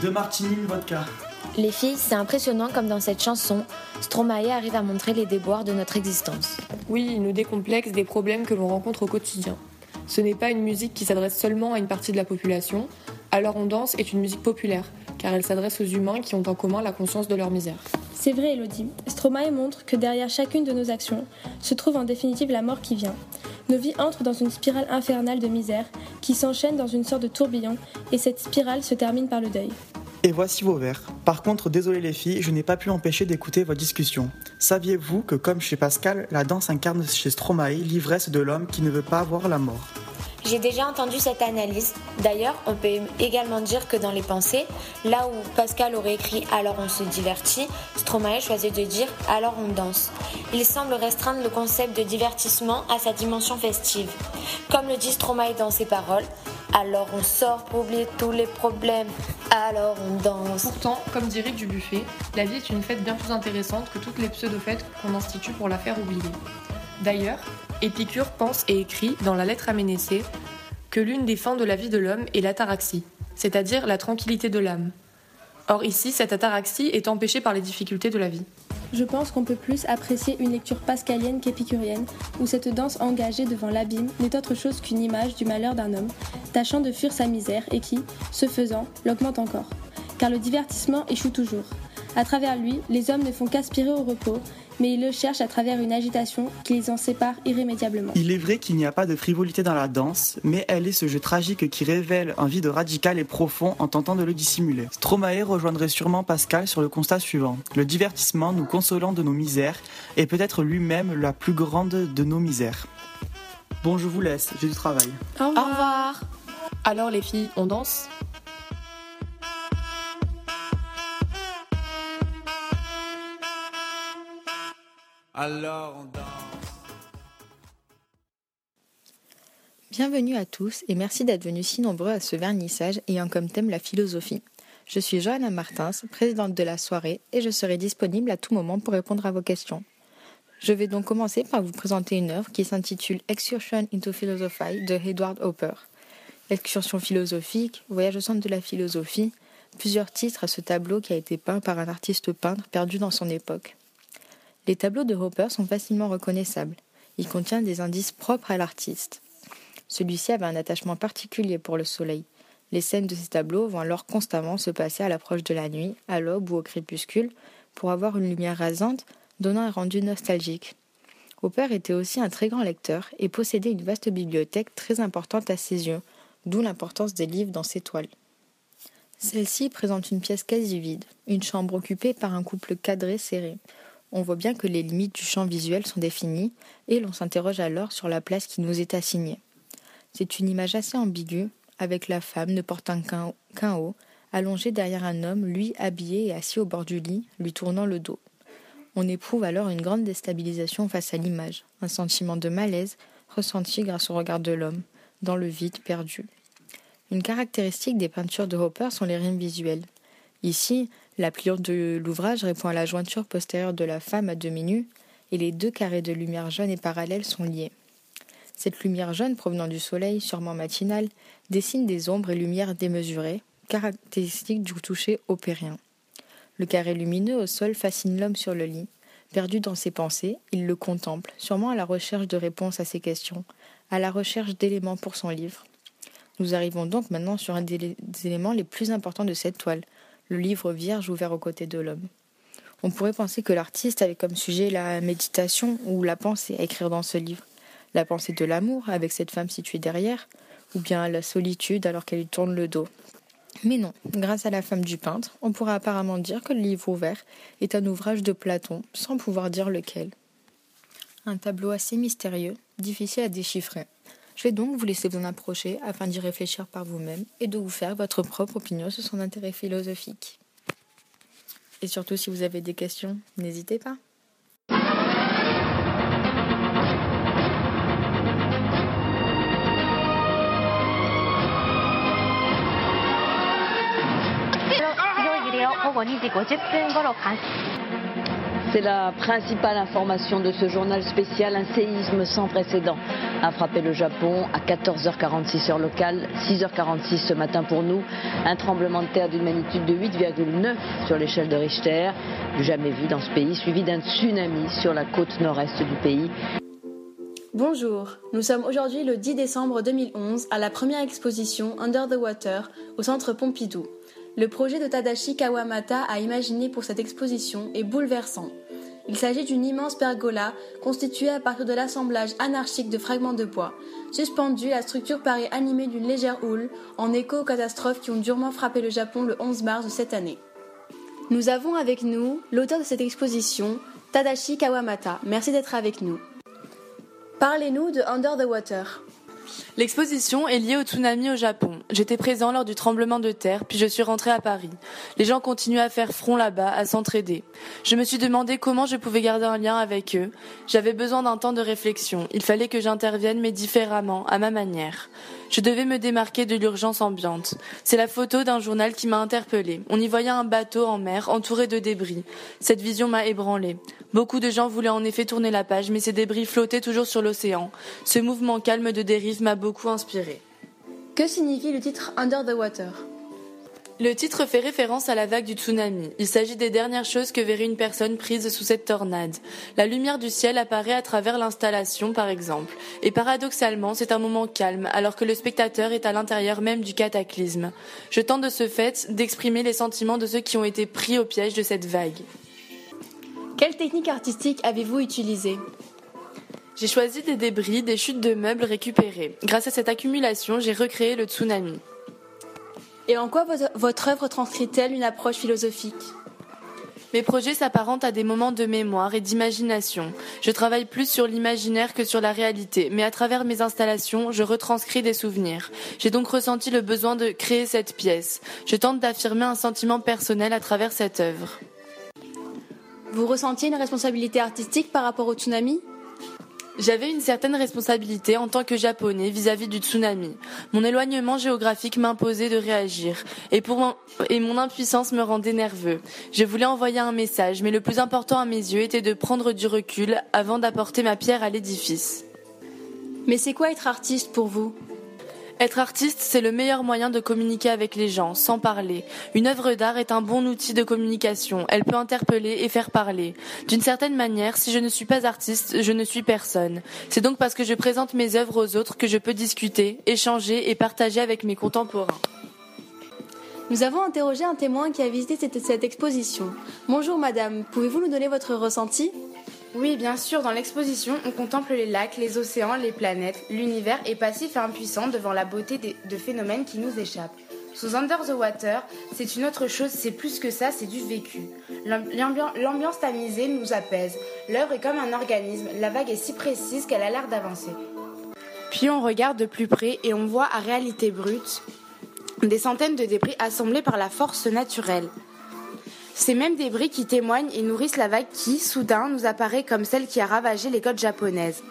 deux martini, vodka. Les filles, c'est impressionnant comme dans cette chanson, Stromae arrive à montrer les déboires de notre existence. Oui, il nous décomplexe des problèmes que l'on rencontre au quotidien. Ce n'est pas une musique qui s'adresse seulement à une partie de la population. Alors on danse est une musique populaire, car elle s'adresse aux humains qui ont en commun la conscience de leur misère. C'est vrai, Elodie. Stromae montre que derrière chacune de nos actions se trouve en définitive la mort qui vient. Nos vies entrent dans une spirale infernale de misère qui s'enchaîne dans une sorte de tourbillon et cette spirale se termine par le deuil. Et voici vos verres. Par contre, désolé les filles, je n'ai pas pu empêcher d'écouter votre discussion. Saviez-vous que comme chez Pascal, la danse incarne chez Stromae l'ivresse de l'homme qui ne veut pas voir la mort? J'ai déjà entendu cette analyse. D'ailleurs, on peut également dire que dans les pensées, là où Pascal aurait écrit Alors on se divertit, Stromae choisit de dire Alors on danse. Il semble restreindre le concept de divertissement à sa dimension festive. Comme le dit Stromae dans ses paroles, alors on sort pour oublier tous les problèmes. Alors on danse. Pourtant, comme dirait Dubuffet, la vie est une fête bien plus intéressante que toutes les pseudo-fêtes qu'on institue pour la faire oublier. D'ailleurs, Épicure pense et écrit dans la lettre à Ménécée que l'une des fins de la vie de l'homme est l'ataraxie, c'est-à-dire la tranquillité de l'âme. Or ici, cette ataraxie est empêchée par les difficultés de la vie. Je pense qu'on peut plus apprécier une lecture pascalienne qu'épicurienne, où cette danse engagée devant l'abîme n'est autre chose qu'une image du malheur d'un homme, tâchant de fuir sa misère et qui, ce faisant, l'augmente encore. Car le divertissement échoue toujours. À travers lui, les hommes ne font qu'aspirer au repos, mais ils le cherchent à travers une agitation qui les en sépare irrémédiablement. Il est vrai qu'il n'y a pas de frivolité dans la danse, mais elle est ce jeu tragique qui révèle un vide radical et profond en tentant de le dissimuler. Stromae rejoindrait sûrement Pascal sur le constat suivant. Le divertissement nous consolant de nos misères est peut-être lui-même la plus grande de nos misères. Bon, je vous laisse, j'ai du travail. Au revoir. Au revoir. Alors les filles, on danse? Alors on Bienvenue à tous et merci d'être venus si nombreux à ce vernissage ayant comme thème la philosophie. Je suis Johanna Martins, présidente de la soirée, et je serai disponible à tout moment pour répondre à vos questions. Je vais donc commencer par vous présenter une œuvre qui s'intitule Excursion into Philosophy de Edward Hopper. Excursion philosophique, voyage au centre de la philosophie, plusieurs titres à ce tableau qui a été peint par un artiste peintre perdu dans son époque. Les tableaux de Hopper sont facilement reconnaissables. Ils contiennent des indices propres à l'artiste. Celui-ci avait un attachement particulier pour le soleil. Les scènes de ces tableaux vont alors constamment se passer à l'approche de la nuit, à l'aube ou au crépuscule, pour avoir une lumière rasante, donnant un rendu nostalgique. Hopper était aussi un très grand lecteur et possédait une vaste bibliothèque très importante à ses yeux, d'où l'importance des livres dans ses toiles. Celle-ci présente une pièce quasi vide, une chambre occupée par un couple cadré serré on voit bien que les limites du champ visuel sont définies et l'on s'interroge alors sur la place qui nous est assignée. C'est une image assez ambiguë, avec la femme ne portant qu'un haut, allongée derrière un homme, lui habillé et assis au bord du lit, lui tournant le dos. On éprouve alors une grande déstabilisation face à l'image, un sentiment de malaise ressenti grâce au regard de l'homme, dans le vide perdu. Une caractéristique des peintures de Hopper sont les rimes visuelles. Ici, la pliure de l'ouvrage répond à la jointure postérieure de la femme à demi nue, et les deux carrés de lumière jaune et parallèle sont liés. Cette lumière jaune provenant du soleil, sûrement matinale, dessine des ombres et lumières démesurées, caractéristiques du toucher opérien. Le carré lumineux au sol fascine l'homme sur le lit. Perdu dans ses pensées, il le contemple, sûrement à la recherche de réponses à ses questions, à la recherche d'éléments pour son livre. Nous arrivons donc maintenant sur un des éléments les plus importants de cette toile, le livre vierge ouvert aux côtés de l'homme. On pourrait penser que l'artiste avait comme sujet la méditation ou la pensée à écrire dans ce livre, la pensée de l'amour avec cette femme située derrière, ou bien la solitude alors qu'elle lui tourne le dos. Mais non, grâce à la femme du peintre, on pourrait apparemment dire que le livre ouvert est un ouvrage de Platon, sans pouvoir dire lequel. Un tableau assez mystérieux, difficile à déchiffrer. Je vais donc vous laisser vous en approcher afin d'y réfléchir par vous-même et de vous faire votre propre opinion sur son intérêt philosophique. Et surtout, si vous avez des questions, n'hésitez pas. C'est la principale information de ce journal spécial. Un séisme sans précédent a frappé le Japon à 14h46 heure locale, 6h46 ce matin pour nous. Un tremblement de terre d'une magnitude de 8,9 sur l'échelle de Richter, jamais vu dans ce pays, suivi d'un tsunami sur la côte nord-est du pays. Bonjour, nous sommes aujourd'hui le 10 décembre 2011 à la première exposition Under the Water au centre Pompidou. Le projet de Tadashi Kawamata a imaginé pour cette exposition est bouleversant. Il s'agit d'une immense pergola constituée à partir de l'assemblage anarchique de fragments de bois. Suspendue, la structure paraît animée d'une légère houle, en écho aux catastrophes qui ont durement frappé le Japon le 11 mars de cette année. Nous avons avec nous l'auteur de cette exposition, Tadashi Kawamata. Merci d'être avec nous. Parlez-nous de Under the Water. L'exposition est liée au tsunami au Japon. J'étais présent lors du tremblement de terre, puis je suis rentré à Paris. Les gens continuent à faire front là-bas, à s'entraider. Je me suis demandé comment je pouvais garder un lien avec eux. J'avais besoin d'un temps de réflexion. Il fallait que j'intervienne, mais différemment, à ma manière. Je devais me démarquer de l'urgence ambiante. C'est la photo d'un journal qui m'a interpellée. On y voyait un bateau en mer entouré de débris. Cette vision m'a ébranlée. Beaucoup de gens voulaient en effet tourner la page, mais ces débris flottaient toujours sur l'océan. Ce mouvement calme de dérive m'a beaucoup inspiré. Que signifie le titre Under the Water? Le titre fait référence à la vague du tsunami. Il s'agit des dernières choses que verrait une personne prise sous cette tornade. La lumière du ciel apparaît à travers l'installation, par exemple. Et paradoxalement, c'est un moment calme, alors que le spectateur est à l'intérieur même du cataclysme. Je tente de ce fait d'exprimer les sentiments de ceux qui ont été pris au piège de cette vague. Quelle technique artistique avez-vous utilisée? J'ai choisi des débris, des chutes de meubles récupérées. Grâce à cette accumulation, j'ai recréé le tsunami. Et en quoi votre œuvre transcrit-elle une approche philosophique? Mes projets s'apparentent à des moments de mémoire et d'imagination. Je travaille plus sur l'imaginaire que sur la réalité, mais à travers mes installations, je retranscris des souvenirs. J'ai donc ressenti le besoin de créer cette pièce. Je tente d'affirmer un sentiment personnel à travers cette œuvre. Vous ressentiez une responsabilité artistique par rapport au tsunami? J'avais une certaine responsabilité en tant que japonais vis-à-vis du tsunami. Mon éloignement géographique m'imposait de réagir et, mon impuissance me rendait nerveux. Je voulais envoyer un message, mais le plus important à mes yeux était de prendre du recul avant d'apporter ma pierre à l'édifice. Mais c'est quoi être artiste pour vous? Être artiste, c'est le meilleur moyen de communiquer avec les gens, sans parler. Une œuvre d'art est un bon outil de communication. Elle peut interpeller et faire parler. D'une certaine manière, si je ne suis pas artiste, je ne suis personne. C'est donc parce que je présente mes œuvres aux autres que je peux discuter, échanger et partager avec mes contemporains. Nous avons interrogé un témoin qui a visité cette, exposition. Bonjour madame, pouvez-vous nous donner votre ressenti? Oui, bien sûr, dans l'exposition, on contemple les lacs, les océans, les planètes, l'univers est passif et impuissant devant la beauté de phénomènes qui nous échappent. Sous Under the Water, c'est une autre chose, c'est plus que ça, c'est du vécu. L'ambiance tamisée nous apaise. L'œuvre est comme un organisme, la vague est si précise qu'elle a l'air d'avancer. Puis on regarde de plus près et on voit à réalité brute des centaines de débris assemblés par la force naturelle. Ces mêmes débris qui témoignent et nourrissent la vague qui, soudain, nous apparaît comme celle qui a ravagé les côtes japonaises.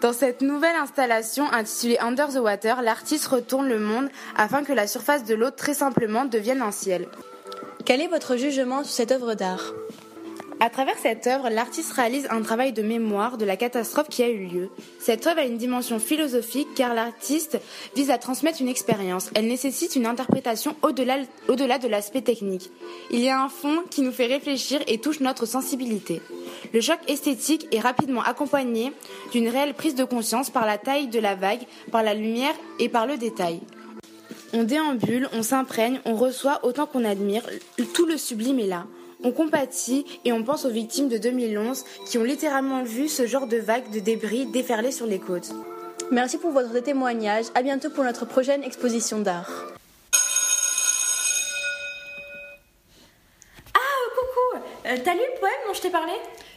Dans cette nouvelle installation intitulée Under the Water, l'artiste retourne le monde afin que la surface de l'eau très simplement devienne un ciel. Quel est votre jugement sur cette œuvre d'art? À travers cette œuvre, l'artiste réalise un travail de mémoire de la catastrophe qui a eu lieu. Cette œuvre a une dimension philosophique car l'artiste vise à transmettre une expérience. Elle nécessite une interprétation au-delà, de l'aspect technique. Il y a un fond qui nous fait réfléchir et touche notre sensibilité. Le choc esthétique est rapidement accompagné d'une réelle prise de conscience par la taille de la vague, par la lumière et par le détail. On déambule, on s'imprègne, on reçoit autant qu'on admire, tout le sublime est là. On compatit et on pense aux victimes de 2011 qui ont littéralement vu ce genre de vagues de débris déferler sur les côtes. Merci pour votre témoignage. À bientôt pour notre prochaine exposition d'art. Ah, coucou euh, T'as lu le poème dont je t'ai parlé?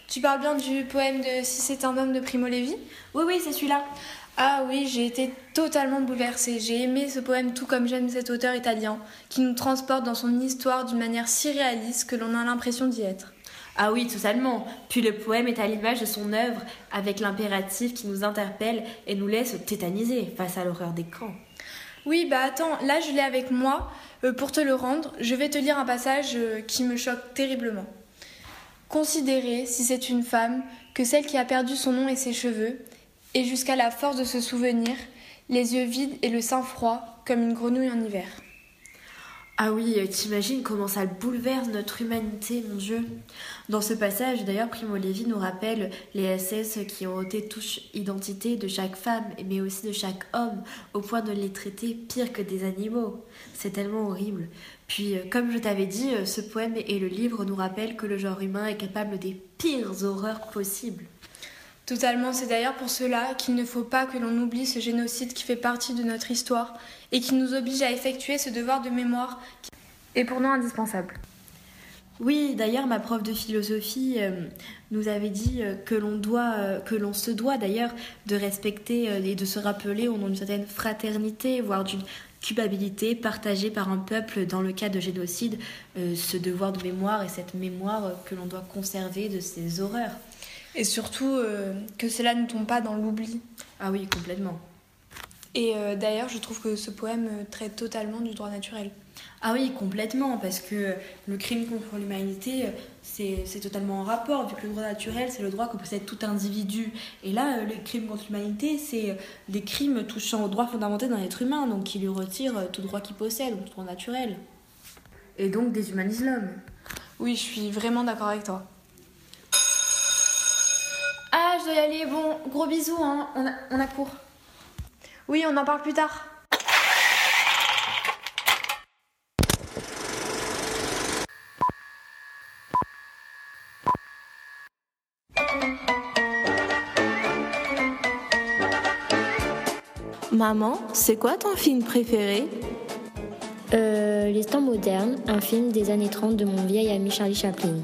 Tu parles bien du poème de Si c'est un homme de Primo Levi? Oui, oui, c'est celui-là. Ah oui, j'ai été totalement bouleversée. J'ai aimé ce poème tout comme j'aime cet auteur italien, qui nous transporte dans son histoire d'une manière si réaliste que l'on a l'impression d'y être. Ah oui, totalement. Puis le poème est à l'image de son œuvre, avec l'impératif qui nous interpelle et nous laisse tétaniser face à l'horreur des camps. Oui, bah attends, là je l'ai avec moi. Euh, pour te le rendre, je vais te lire un passage euh, qui me choque terriblement. Considérer, si c'est une femme, que celle qui a perdu son nom et ses cheveux, et jusqu'à la force de se souvenir, les yeux vides et le sein froid, comme une grenouille en hiver. Ah oui, euh, t'imagines comment ça bouleverse notre humanité, mon Dieu. Dans ce passage, d'ailleurs, Primo Levi nous rappelle les SS qui ont ôté touche identité de chaque femme, mais aussi de chaque homme, au point de les traiter pire que des animaux. C'est tellement horrible. Puis, euh, comme je t'avais dit, euh, ce poème et le livre nous rappellent que le genre humain est capable des pires horreurs possibles. Totalement, c'est d'ailleurs pour cela qu'il ne faut pas que l'on oublie ce génocide qui fait partie de notre histoire et qui nous oblige à effectuer ce devoir de mémoire qui est pour nous indispensable. Oui, d'ailleurs, ma prof de philosophie euh, nous avait dit euh, que l'on doit, euh, que l'on se doit d'ailleurs de respecter et de se rappeler au nom d'une certaine fraternité, voire d'une culpabilité partagée par un peuple dans le cas de génocide, ce devoir de mémoire et cette mémoire que l'on doit conserver de ces horreurs. Et surtout que cela ne tombe pas dans l'oubli. Ah oui, complètement. Et d'ailleurs, je trouve que ce poème traite totalement du droit naturel. Ah oui, complètement, parce que le crime contre l'humanité, c'est totalement en rapport, vu que le droit naturel, c'est le droit que possède tout individu. Et là, le crime contre l'humanité, c'est des crimes touchant aux droits fondamentaux d'un être humain, donc qui lui retire tout droit qu'il possède, donc droit naturel. Et donc déshumanise l'homme. Oui, je suis vraiment d'accord avec toi. Dois y aller. Bon, gros bisous, hein. on, a, on a cours. Oui, on en parle plus tard. Maman, c'est quoi ton film préféré? Euh, Les temps modernes, un film des années 30 de mon vieil ami Charlie Chaplin.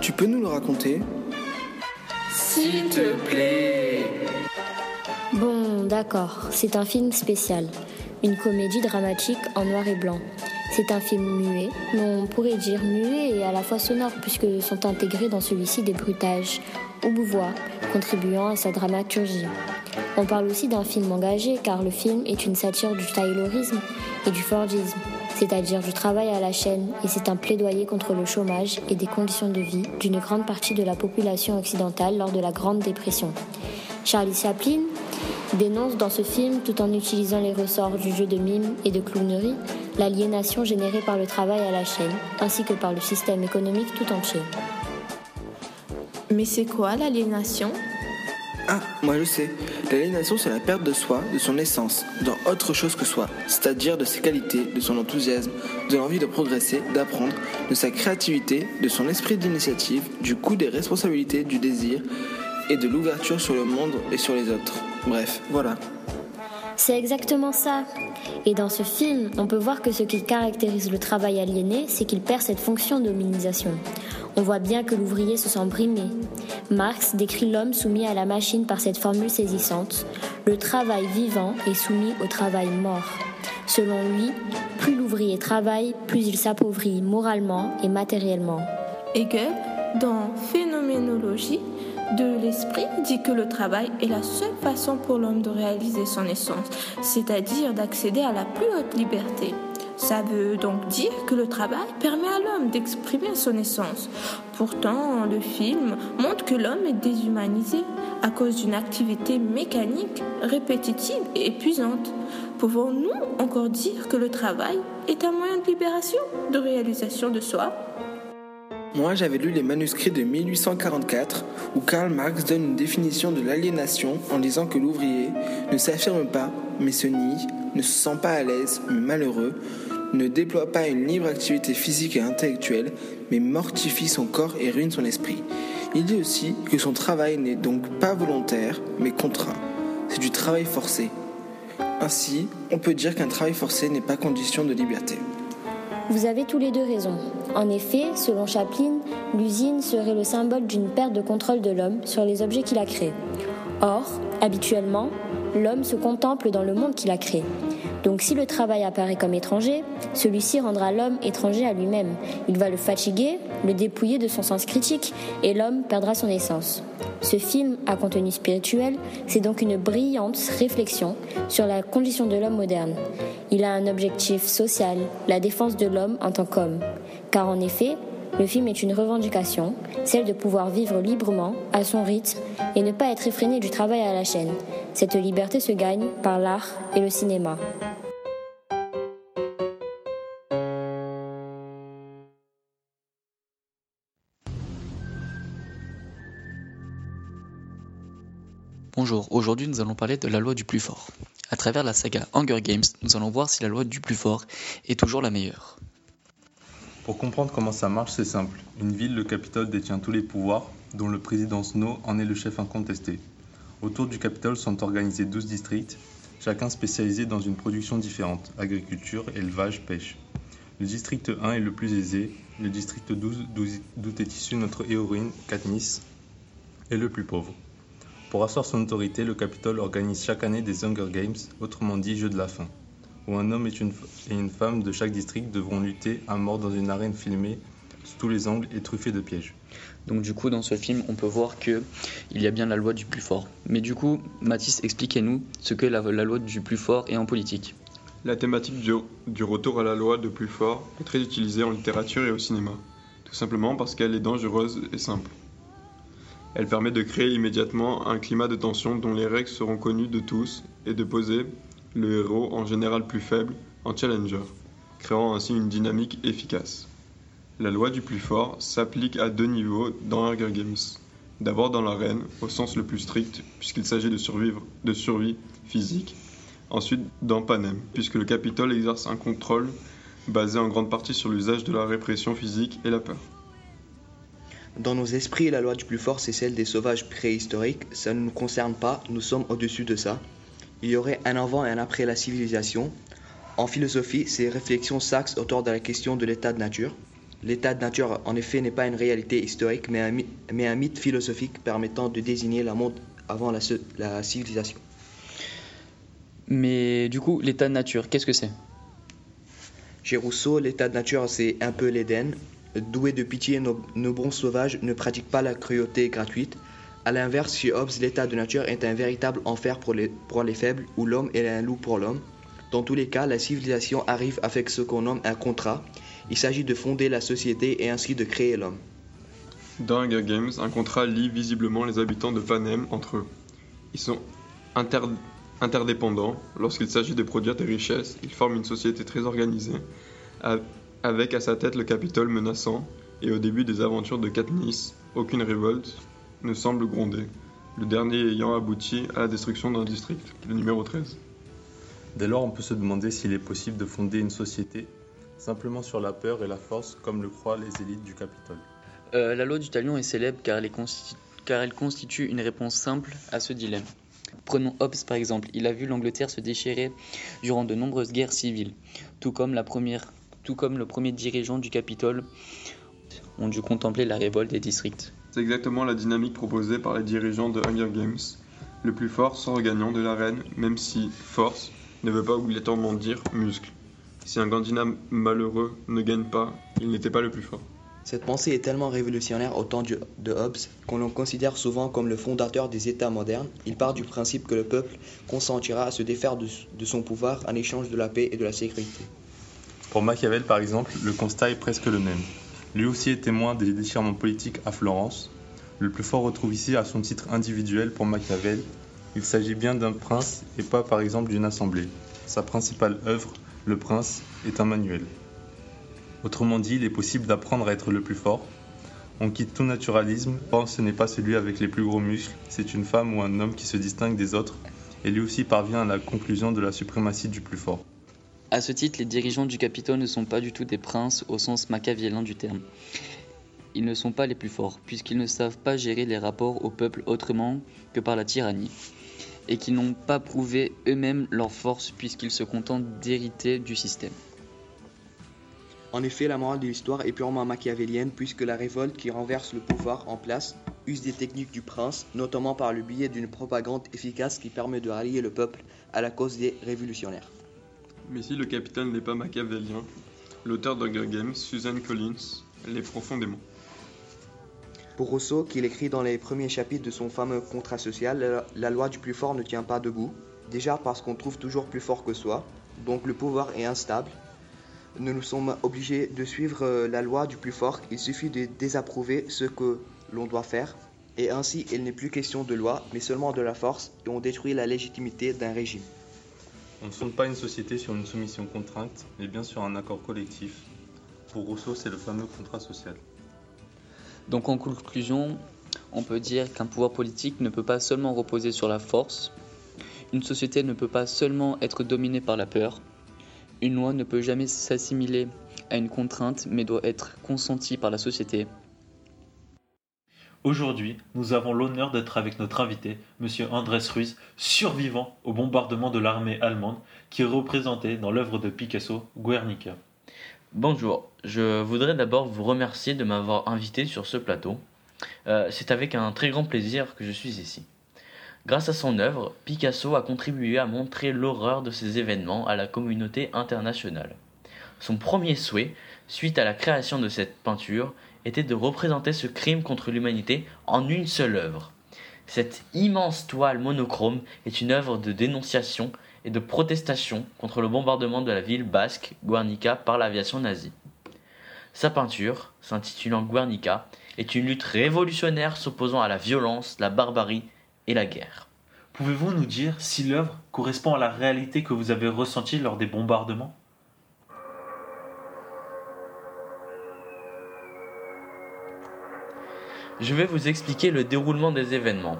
Tu peux nous le raconter? S'il te plaît Bon, d'accord, c'est un film spécial. Une comédie dramatique en noir et blanc. C'est un film muet, mais on pourrait dire muet et à la fois sonore puisque sont intégrés dans celui-ci des bruitages ou bouvois, contribuant à sa dramaturgie. On parle aussi d'un film engagé car le film est une satire du taylorisme et du forgisme, c'est-à-dire du travail à la chaîne, et c'est un plaidoyer contre le chômage et des conditions de vie d'une grande partie de la population occidentale lors de la Grande Dépression. Charlie Chaplin dénonce dans ce film, tout en utilisant les ressorts du jeu de mime et de clownerie, l'aliénation générée par le travail à la chaîne, ainsi que par le système économique tout entier. Mais c'est quoi l'aliénation? Ah, moi je sais. L'aliénation, c'est la perte de soi, de son essence, dans autre chose que soi, c'est-à-dire de ses qualités, de son enthousiasme, de l'envie de progresser, d'apprendre, de sa créativité, de son esprit d'initiative, du coup des responsabilités, du désir et de l'ouverture sur le monde et sur les autres. Bref, voilà. C'est exactement ça. Et dans ce film, on peut voir que ce qui caractérise le travail aliéné, c'est qu'il perd cette fonction d'hominisation. On voit bien que l'ouvrier se sent brimé. Marx décrit l'homme soumis à la machine par cette formule saisissante. Le travail vivant est soumis au travail mort. Selon lui, plus l'ouvrier travaille, plus il s'appauvrit moralement et matériellement. Hegel, dans Phénoménologie de l'esprit, dit que le travail est la seule façon pour l'homme de réaliser son essence, c'est-à-dire d'accéder à la plus haute liberté. Ça veut donc dire que le travail permet à l'homme d'exprimer son essence. Pourtant, le film montre que l'homme est déshumanisé à cause d'une activité mécanique, répétitive et épuisante. Pouvons-nous encore dire que le travail est un moyen de libération, de réalisation de soi? Moi, j'avais lu les manuscrits de 1844 où Karl Marx donne une définition de l'aliénation en disant que l'ouvrier ne s'affirme pas, mais se nie, ne se sent pas à l'aise, mais malheureux, ne déploie pas une libre activité physique et intellectuelle, mais mortifie son corps et ruine son esprit. Il dit aussi que son travail n'est donc pas volontaire, mais contraint. C'est du travail forcé. Ainsi, on peut dire qu'un travail forcé n'est pas condition de liberté. Vous avez tous les deux raison. En effet, selon Chaplin, l'usine serait le symbole d'une perte de contrôle de l'homme sur les objets qu'il a créés. Or, habituellement, l'homme se contemple dans le monde qu'il a créé. Donc si le travail apparaît comme étranger, celui-ci rendra l'homme étranger à lui-même. Il va le fatiguer, le dépouiller de son sens critique, et l'homme perdra son essence. Ce film à contenu spirituel, c'est donc une brillante réflexion sur la condition de l'homme moderne. Il a un objectif social, la défense de l'homme en tant qu'homme. Car en effet, Le film est une revendication, celle de pouvoir vivre librement, à son rythme, et ne pas être effréné du travail à la chaîne. Cette liberté se gagne par l'art et le cinéma. Bonjour, aujourd'hui nous allons parler de la loi du plus fort. À travers la saga Hunger Games, nous allons voir si la loi du plus fort est toujours la meilleure. Pour comprendre comment ça marche, c'est simple. Une ville, le Capitole, détient tous les pouvoirs, dont le président Snow en est le chef incontesté. Autour du Capitole sont organisés 12 districts, chacun spécialisé dans une production différente agriculture, élevage, pêche. Le district 1 est le plus aisé, le district 12, d'où est issue notre héroïne, Katniss, est le plus pauvre. Pour asseoir son autorité, le Capitole organise chaque année des Hunger Games, autrement dit Jeux de la faim, où un homme et une, et une femme de chaque district devront lutter à mort dans une arène filmée sous tous les angles et truffée de pièges. Donc du coup, dans ce film, on peut voir que il y a bien la loi du plus fort. Mais du coup, Mathis, expliquez-nous ce que la, la loi du plus fort est en politique. La thématique du, du, retour à la loi de plus fort est très utilisée en littérature et au cinéma, tout simplement parce qu'elle est dangereuse et simple. Elle permet de créer immédiatement un climat de tension dont les règles seront connues de tous et de poser le héros, en général plus faible, en challenger, créant ainsi une dynamique efficace. La loi du plus fort s'applique à deux niveaux dans Hunger Games. D'abord dans l'arène, au sens le plus strict, puisqu'il s'agit de, survivre, de survie physique. Ensuite dans Panem, puisque le Capitole exerce un contrôle basé en grande partie sur l'usage de la répression physique et la peur. Dans nos esprits, la loi du plus fort, c'est celle des sauvages préhistoriques. Ça ne nous concerne pas, nous sommes au-dessus de ça. Il y aurait un avant et un après la civilisation. En philosophie, ces réflexions s'axent autour de la question de l'état de nature. L'état de nature, en effet, n'est pas une réalité historique, mais un, mais un, mythe philosophique permettant de désigner le monde avant la, la civilisation. Mais du coup, l'état de nature, qu'est-ce que c'est? Chez Rousseau, l'état de nature, c'est un peu l'Éden, doués de pitié, nos, nos, bons sauvages ne pratiquent pas la cruauté gratuite. A l'inverse, chez Hobbes, l'état de nature est un véritable enfer pour les, pour les faibles, où l'homme est un loup pour l'homme. Dans tous les cas, la civilisation arrive avec ce qu'on nomme un contrat. Il s'agit de fonder la société et ainsi de créer l'homme. Dans Hunger Games, un contrat lie visiblement les habitants de Panem entre eux. Ils sont inter interdépendants. Lorsqu'il s'agit de produire des richesses, ils forment une société très organisée, avec à sa tête le Capitole menaçant, et au début des aventures de Katniss, aucune révolte ne semble gronder, le dernier ayant abouti à la destruction d'un district, le numéro 13. Dès lors, on peut se demander s'il est possible de fonder une société simplement sur la peur et la force, comme le croient les élites du Capitole. Euh, la loi du talion est célèbre car elle, est car elle constitue une réponse simple à ce dilemme. Prenons Hobbes par exemple, il a vu l'Angleterre se déchirer durant de nombreuses guerres civiles, tout comme la première tout comme le premier dirigeant du Capitole, ont dû contempler la révolte des districts. C'est exactement la dynamique proposée par les dirigeants de Hunger Games. Le plus fort sort gagnant de l'arène, même si force ne veut pas obligatoirement dire muscle. Si un candidat malheureux ne gagne pas, il n'était pas le plus fort. Cette pensée est tellement révolutionnaire au temps de Hobbes qu'on le considère souvent comme le fondateur des États modernes. Il part du principe que le peuple consentira à se défaire de, de son pouvoir en échange de la paix et de la sécurité. Pour Machiavel, par exemple, le constat est presque le même. Lui aussi est témoin des déchirements politiques à Florence. Le plus fort retrouve ici à son titre individuel pour Machiavel. Il s'agit bien d'un prince et pas par exemple d'une assemblée. Sa principale œuvre, Le Prince, est un manuel. Autrement dit, il est possible d'apprendre à être le plus fort. On quitte tout naturalisme, or ce n'est pas celui avec les plus gros muscles, c'est une femme ou un homme qui se distingue des autres, et lui aussi parvient à la conclusion de la suprématie du plus fort. À ce titre, les dirigeants du Capitole ne sont pas du tout des princes au sens machiavélien du terme. Ils ne sont pas les plus forts, puisqu'ils ne savent pas gérer les rapports au peuple autrement que par la tyrannie, et qu'ils n'ont pas prouvé eux-mêmes leur force puisqu'ils se contentent d'hériter du système. En effet, la morale de l'histoire est purement machiavélienne, puisque la révolte qui renverse le pouvoir en place use des techniques du prince, notamment par le biais d'une propagande efficace qui permet de rallier le peuple à la cause des révolutionnaires. Mais si le capitaine n'est pas machiavélien, l'auteur d'Hunger Games, Susan Collins, l'est profondément. Pour Rousseau, qu'il écrit dans les premiers chapitres de son fameux contrat social, la, loi du plus fort ne tient pas debout. Déjà parce qu'on trouve toujours plus fort que soi, donc le pouvoir est instable. nous nous sommes obligés de suivre euh, la loi du plus fort. Il suffit de désapprouver ce que l'on doit faire. Et ainsi, il n'est plus question de loi, mais seulement de la force, et on détruit la légitimité d'un régime. On ne fonde pas une société sur une soumission contrainte, mais bien sur un accord collectif. Pour Rousseau, c'est le fameux contrat social. Donc en conclusion, on peut dire qu'un pouvoir politique ne peut pas seulement reposer sur la force, une société ne peut pas seulement être dominée par la peur, une loi ne peut jamais s'assimiler à une contrainte mais doit être consentie par la société. Aujourd'hui, nous avons l'honneur d'être avec notre invité, M. Andrés Ruiz, survivant au bombardement de l'armée allemande qui est représenté dans l'œuvre de Picasso, Guernica. Bonjour, je voudrais d'abord vous remercier de m'avoir invité sur ce plateau. Euh, c'est avec un très grand plaisir que je suis ici. Grâce à son œuvre, Picasso a contribué à montrer l'horreur de ces événements à la communauté internationale. Son premier souhait, suite à la création de cette peinture, était de représenter ce crime contre l'humanité en une seule œuvre. Cette immense toile monochrome est une œuvre de dénonciation et de protestation contre le bombardement de la ville basque Guernica par l'aviation nazie. Sa peinture, s'intitulant Guernica, est une lutte révolutionnaire s'opposant à la violence, la barbarie et la guerre. Pouvez-vous nous dire si l'œuvre correspond à la réalité que vous avez ressentie lors des bombardements? Je vais vous expliquer le déroulement des événements.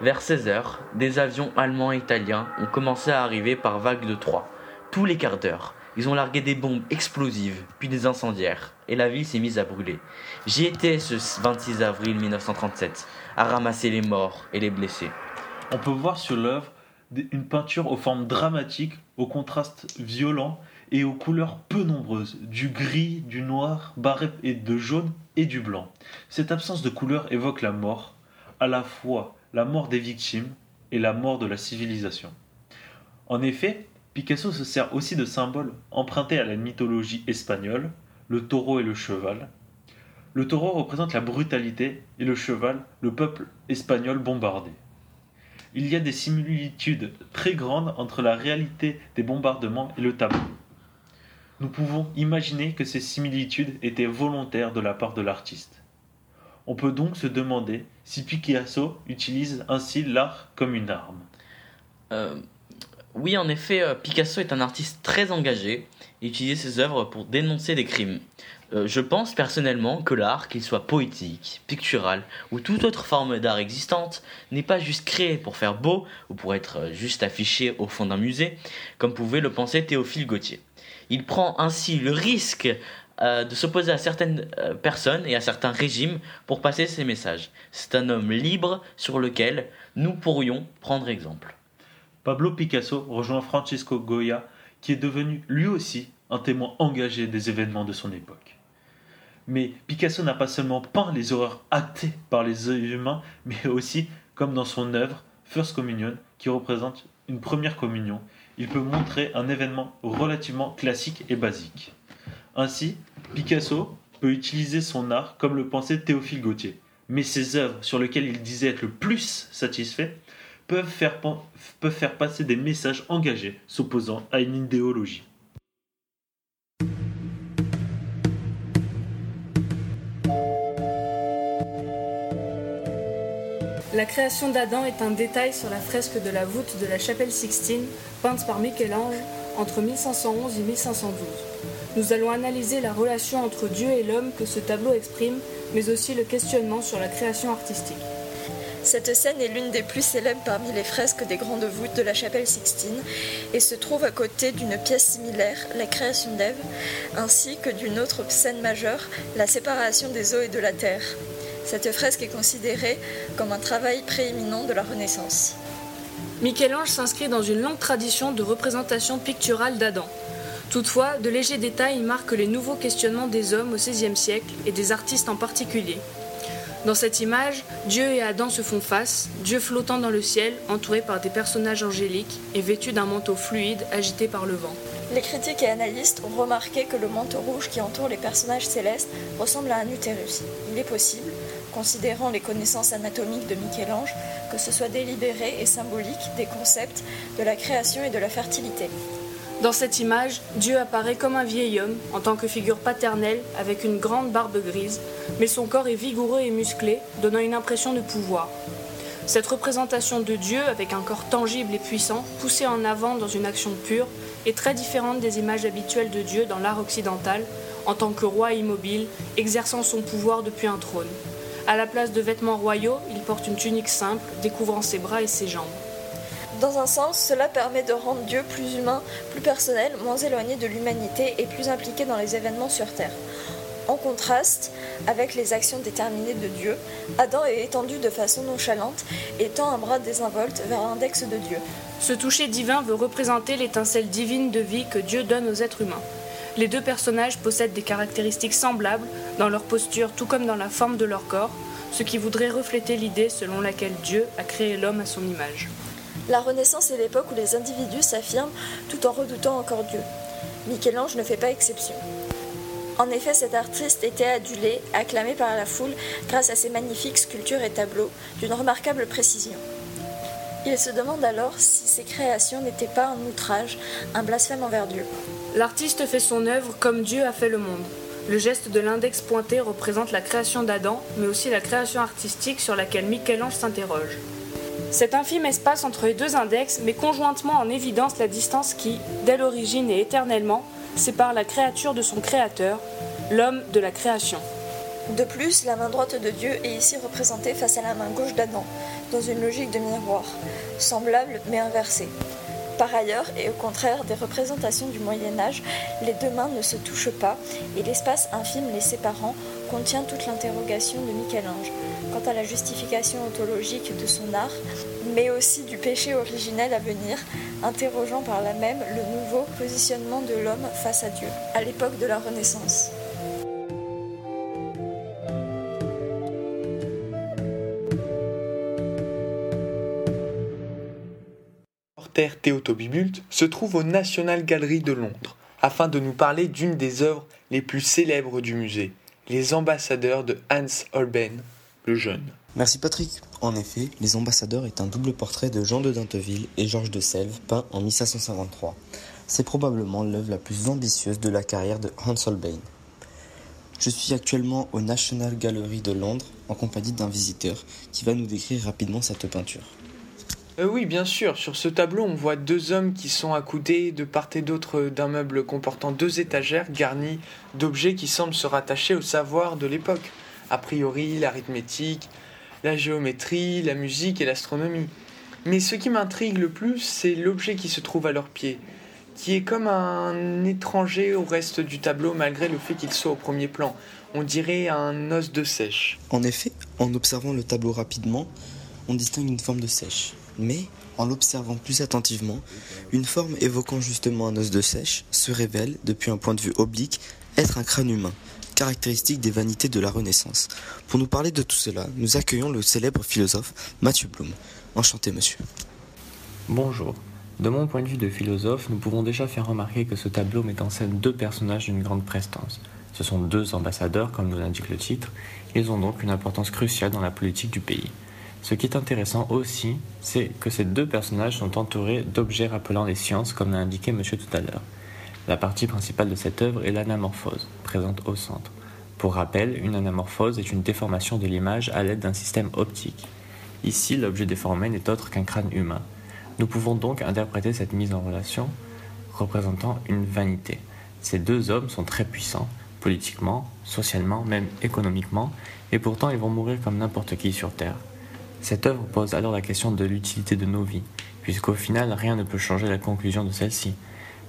Vers 16h, des avions allemands et italiens ont commencé à arriver par vagues de 3. Tous les quarts d'heure, ils ont largué des bombes explosives, puis des incendiaires, et la ville s'est mise à brûler. J'y étais ce 26 avril 1937, à ramasser les morts et les blessés. On peut voir sur l'œuvre une peinture aux formes dramatiques, aux contrastes violents et aux couleurs peu nombreuses, du gris, du noir, barré et de jaune et du blanc. Cette absence de couleur évoque la mort, à la fois la mort des victimes et la mort de la civilisation. En effet, Picasso se sert aussi de symboles empruntés à la mythologie espagnole, le taureau et le cheval. Le taureau représente la brutalité et le cheval le peuple espagnol bombardé. Il y a des similitudes très grandes entre la réalité des bombardements et le tableau. Nous pouvons imaginer que ces similitudes étaient volontaires de la part de l'artiste. On peut donc se demander si Picasso utilise ainsi l'art comme une arme. Euh, oui, en effet, euh, Picasso est un artiste très engagé et utilise ses œuvres pour dénoncer des crimes. Euh, je pense personnellement que l'art, qu'il soit poétique, pictural ou toute autre forme d'art existante, n'est pas juste créé pour faire beau ou pour être juste affiché au fond d'un musée, comme pouvait le penser Théophile Gautier. Il prend ainsi le risque euh, de s'opposer à certaines euh, personnes et à certains régimes pour passer ses messages. C'est un homme libre sur lequel nous pourrions prendre exemple. Pablo Picasso rejoint Francisco Goya, qui est devenu lui aussi un témoin engagé des événements de son époque. Mais Picasso n'a pas seulement peint les horreurs actées par les humains, mais aussi, comme dans son œuvre First Communion, qui représente une première communion, il peut montrer un événement relativement classique et basique. Ainsi, Picasso peut utiliser son art comme le pensait Théophile Gautier, mais ses œuvres sur lesquelles il disait être le plus satisfait peuvent faire, peuvent faire passer des messages engagés s'opposant à une idéologie. La création d'Adam est un détail sur la fresque de la voûte de la chapelle Sixtine, peinte par Michel-Ange entre 1511 et 1512. Nous allons analyser la relation entre Dieu et l'homme que ce tableau exprime, mais aussi le questionnement sur la création artistique. Cette scène est l'une des plus célèbres parmi les fresques des grandes voûtes de la chapelle Sixtine et se trouve à côté d'une pièce similaire, la création d'Ève, ainsi que d'une autre scène majeure, la séparation des eaux et de la terre. Cette fresque est considérée comme un travail prééminent de la Renaissance. Michel-Ange s'inscrit dans une longue tradition de représentation picturale d'Adam. Toutefois, de légers détails marquent les nouveaux questionnements des hommes au XVIe siècle et des artistes en particulier. Dans cette image, Dieu et Adam se font face, Dieu flottant dans le ciel, entouré par des personnages angéliques et vêtu d'un manteau fluide agité par le vent. Les critiques et analystes ont remarqué que le manteau rouge qui entoure les personnages célestes ressemble à un utérus. Il est possible, considérant les connaissances anatomiques de Michel-Ange, que ce soit délibéré et symbolique des concepts de la création et de la fertilité. Dans cette image, Dieu apparaît comme un vieil homme en tant que figure paternelle avec une grande barbe grise, mais son corps est vigoureux et musclé, donnant une impression de pouvoir. Cette représentation de Dieu avec un corps tangible et puissant, poussé en avant dans une action pure, est très différente des images habituelles de Dieu dans l'art occidental, en tant que roi immobile, exerçant son pouvoir depuis un trône. À la place de vêtements royaux, il porte une tunique simple, découvrant ses bras et ses jambes. Dans un sens, cela permet de rendre Dieu plus humain, plus personnel, moins éloigné de l'humanité et plus impliqué dans les événements sur Terre. En contraste avec les actions déterminées de Dieu, Adam est étendu de façon nonchalante et tend un bras désinvolte vers l'index de Dieu. Ce toucher divin veut représenter l'étincelle divine de vie que Dieu donne aux êtres humains. Les deux personnages possèdent des caractéristiques semblables dans leur posture tout comme dans la forme de leur corps, ce qui voudrait refléter l'idée selon laquelle Dieu a créé l'homme à son image. La Renaissance est l'époque où les individus s'affirment tout en redoutant encore Dieu. Michel-Ange ne fait pas exception. En effet, cet artiste était adulé, acclamé par la foule grâce à ses magnifiques sculptures et tableaux d'une remarquable précision. Il se demande alors si ses créations n'étaient pas un outrage, un blasphème envers Dieu. L'artiste fait son œuvre comme Dieu a fait le monde. Le geste de l'index pointé représente la création d'Adam, mais aussi la création artistique sur laquelle Michel-Ange s'interroge. Cet infime espace entre les deux index met conjointement en évidence la distance qui, dès l'origine et éternellement, sépare la créature de son créateur, l'homme de la création. De plus, la main droite de Dieu est ici représentée face à la main gauche d'Adam, dans une logique de miroir, semblable mais inversée. Par ailleurs, et au contraire des représentations du Moyen Âge, les deux mains ne se touchent pas et l'espace infime les séparant contient toute l'interrogation de Michel-Ange quant à la justification ontologique de son art, mais aussi du péché originel à venir, interrogeant par là même le nouveau positionnement de l'homme face à Dieu, à l'époque de la Renaissance. Porter Théotobibult se trouve au National Gallery de Londres afin de nous parler d'une des œuvres les plus célèbres du musée, Les ambassadeurs de Hans Holbein, le jeune. Merci Patrick. En effet, Les Ambassadeurs est un double portrait de Jean de Dinteville et Georges de Selve, peint en 1553. C'est probablement l'œuvre la plus ambitieuse de la carrière de Hans Holbein. Je suis actuellement au National Gallery de Londres en compagnie d'un visiteur qui va nous décrire rapidement cette peinture. Euh, oui, bien sûr. Sur ce tableau, on voit deux hommes qui sont accoudés de part et d'autre d'un meuble comportant deux étagères garnies d'objets qui semblent se rattacher au savoir de l'époque. A priori, l'arithmétique, la géométrie, la musique et l'astronomie. Mais ce qui m'intrigue le plus, c'est l'objet qui se trouve à leurs pieds, qui est comme un étranger au reste du tableau malgré le fait qu'il soit au premier plan. On dirait un os de sèche. En effet, en observant le tableau rapidement, on distingue une forme de sèche. Mais, en l'observant plus attentivement, une forme évoquant justement un os de sèche se révèle, depuis un point de vue oblique, être un crâne humain, caractéristique des vanités de la Renaissance. Pour nous parler de tout cela, nous accueillons le célèbre philosophe Mathieu Blum. Enchanté, monsieur. Bonjour. De mon point de vue de philosophe, nous pouvons déjà faire remarquer que ce tableau met en scène deux personnages d'une grande prestance. Ce sont deux ambassadeurs, comme nous l'indique le titre. Ils ont donc une importance cruciale dans la politique du pays. Ce qui est intéressant aussi, c'est que ces deux personnages sont entourés d'objets rappelant les sciences, comme l'a indiqué monsieur tout à l'heure. La partie principale de cette œuvre est l'anamorphose, présente au centre. Pour rappel, une anamorphose est une déformation de l'image à l'aide d'un système optique. Ici, l'objet déformé n'est autre qu'un crâne humain. Nous pouvons donc interpréter cette mise en relation représentant une vanité. Ces deux hommes sont très puissants, politiquement, socialement, même économiquement, et pourtant ils vont mourir comme n'importe qui sur Terre. Cette œuvre pose alors la question de l'utilité de nos vies, puisqu'au final rien ne peut changer la conclusion de celle-ci.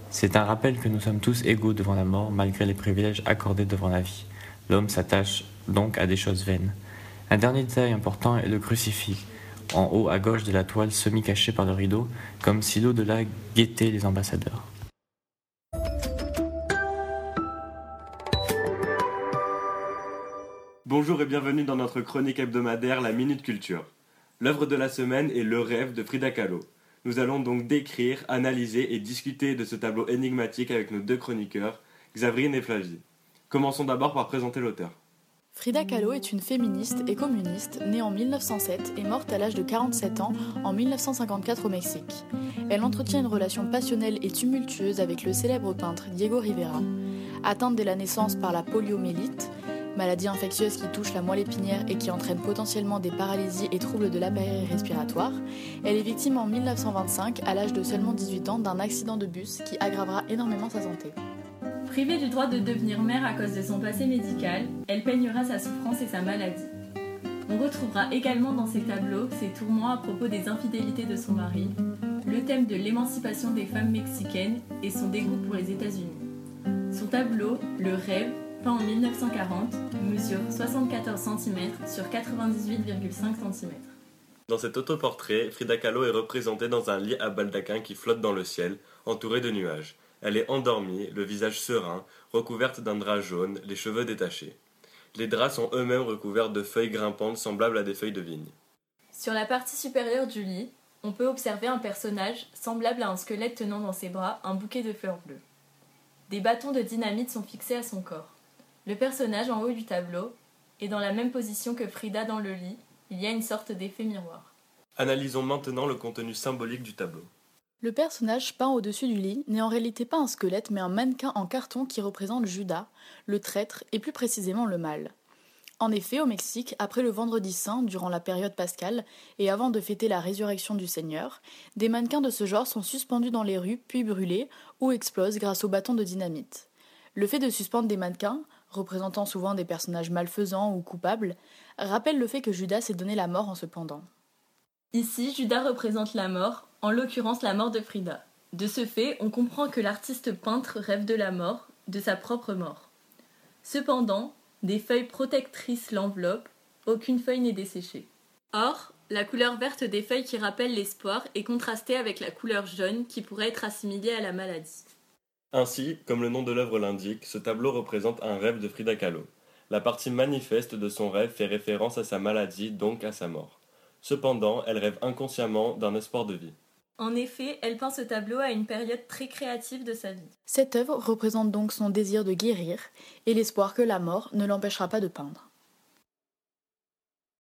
C'est un rappel que nous sommes tous égaux devant la mort malgré les privilèges accordés devant la vie. L'homme s'attache donc à des choses vaines. Un dernier détail important est le crucifix, en haut à gauche de la toile semi-cachée par le rideau, comme si l'au-delà guettait les ambassadeurs. Bonjour et bienvenue dans notre chronique hebdomadaire La Minute Culture. L'œuvre de la semaine est Le rêve de Frida Kahlo. Nous allons donc décrire, analyser et discuter de ce tableau énigmatique avec nos deux chroniqueurs, Xavrine et Flavie. Commençons d'abord par présenter l'auteur. Frida Kahlo est une féministe et communiste née en 1907 et morte à l'âge de 47 ans en 1954 au Mexique. Elle entretient une relation passionnelle et tumultueuse avec le célèbre peintre Diego Rivera. Atteinte dès la naissance par la poliomyélite, maladie infectieuse qui touche la moelle épinière et qui entraîne potentiellement des paralysies et troubles de l'appareil respiratoire, elle est victime en 1925, à l'âge de seulement 18 ans, d'un accident de bus qui aggravera énormément sa santé. Privée du droit de devenir mère à cause de son passé médical, elle peignera sa souffrance et sa maladie. On retrouvera également dans ses tableaux ses tourments à propos des infidélités de son mari, le thème de l'émancipation des femmes mexicaines et son dégoût pour les États-Unis. Son tableau, Le Rêve, peint en 1940, mesure 74 cm sur 98,5 cm. Dans cet autoportrait, Frida Kahlo est représentée dans un lit à baldaquin qui flotte dans le ciel, entouré de nuages. Elle est endormie, le visage serein, recouverte d'un drap jaune, les cheveux détachés. Les draps sont eux-mêmes recouverts de feuilles grimpantes semblables à des feuilles de vigne. Sur la partie supérieure du lit, on peut observer un personnage semblable à un squelette tenant dans ses bras un bouquet de fleurs bleues. Des bâtons de dynamite sont fixés à son corps. Le personnage en haut du tableau est dans la même position que Frida dans le lit, il y a une sorte d'effet miroir. Analysons maintenant le contenu symbolique du tableau. Le personnage peint au-dessus du lit n'est en réalité pas un squelette mais un mannequin en carton qui représente Judas, le traître et plus précisément le mal. En effet, au Mexique, après le vendredi saint, durant la période pascale, et avant de fêter la résurrection du Seigneur, des mannequins de ce genre sont suspendus dans les rues, puis brûlés, ou explosent grâce au bâton de dynamite. Le fait de suspendre des mannequins, représentant souvent des personnages malfaisants ou coupables, rappelle le fait que Judas s'est donné la mort en se pendant. Ici, Judas représente la mort, en l'occurrence la mort de Frida. De ce fait, on comprend que l'artiste peintre rêve de la mort, de sa propre mort. Cependant, des feuilles protectrices l'enveloppent, aucune feuille n'est desséchée. Or, la couleur verte des feuilles qui rappelle l'espoir est contrastée avec la couleur jaune qui pourrait être assimilée à la maladie. Ainsi, comme le nom de l'œuvre l'indique, ce tableau représente un rêve de Frida Kahlo. La partie manifeste de son rêve fait référence à sa maladie, donc à sa mort. Cependant, elle rêve inconsciemment d'un espoir de vie. En effet, elle peint ce tableau à une période très créative de sa vie. Cette œuvre représente donc son désir de guérir et l'espoir que la mort ne l'empêchera pas de peindre.